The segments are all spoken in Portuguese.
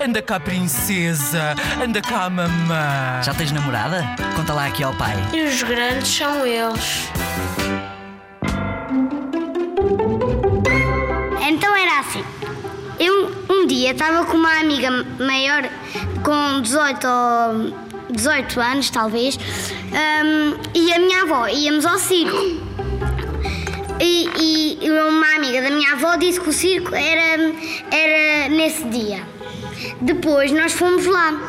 Anda cá, princesa. Anda cá, mamã. Já tens namorada? Conta lá aqui ao pai. E os grandes são eles. Então era assim. Eu um dia estava com uma amiga maior, com 18 ou 18 anos, talvez, hum, e a minha avó íamos ao circo. E, e uma amiga da minha avó disse que o circo era, era nesse dia. Depois nós fomos lá.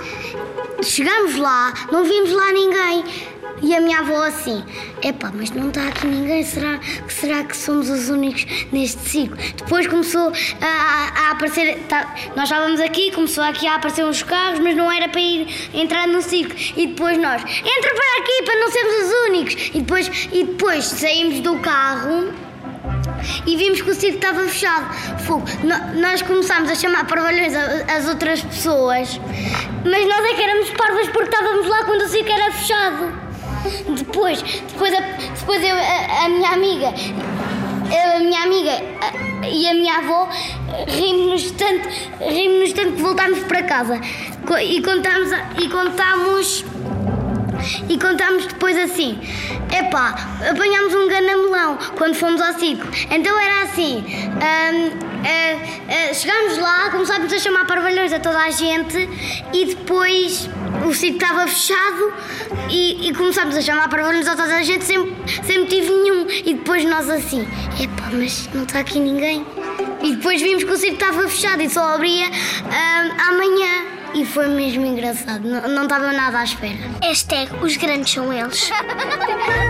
Chegamos lá, não vimos lá ninguém. E a minha avó assim, epá, mas não está aqui ninguém, será, será que somos os únicos neste ciclo? Depois começou a, a- aparecer, tá- nós estávamos aqui, começou aqui a aparecer uns carros, mas não era para ir entrar no circo. E depois nós, entra para aqui para não sermos os únicos. E depois, e depois saímos do carro e vimos que o circo estava fechado. Fogo. Nós começámos a chamar parvalhões as outras pessoas, mas nós é que éramos parvas porque estávamos lá quando o circo era fechado. Depois, depois, a, depois eu, a, a minha amiga, eu, a minha amiga a- e a minha avó rimos-nos tanto, rimos tanto que voltámos para casa e contámos, e contámos e contámos depois assim: epá, apanhámos um ganamelão quando fomos ao circo. Então era assim: hum, ah, ah, chegámos lá, começámos a chamar parvalhões a toda a gente e depois o circo estava fechado e, e começámos a chamar parvalhões a toda a gente sem, sem motivo nenhum. E depois nós assim: epá, mas não está aqui ninguém. E depois vimos que o circo estava fechado e só abria hum, amanhã. E foi mesmo engraçado, não, estava nada à espera. Hashtag os grandes são eles.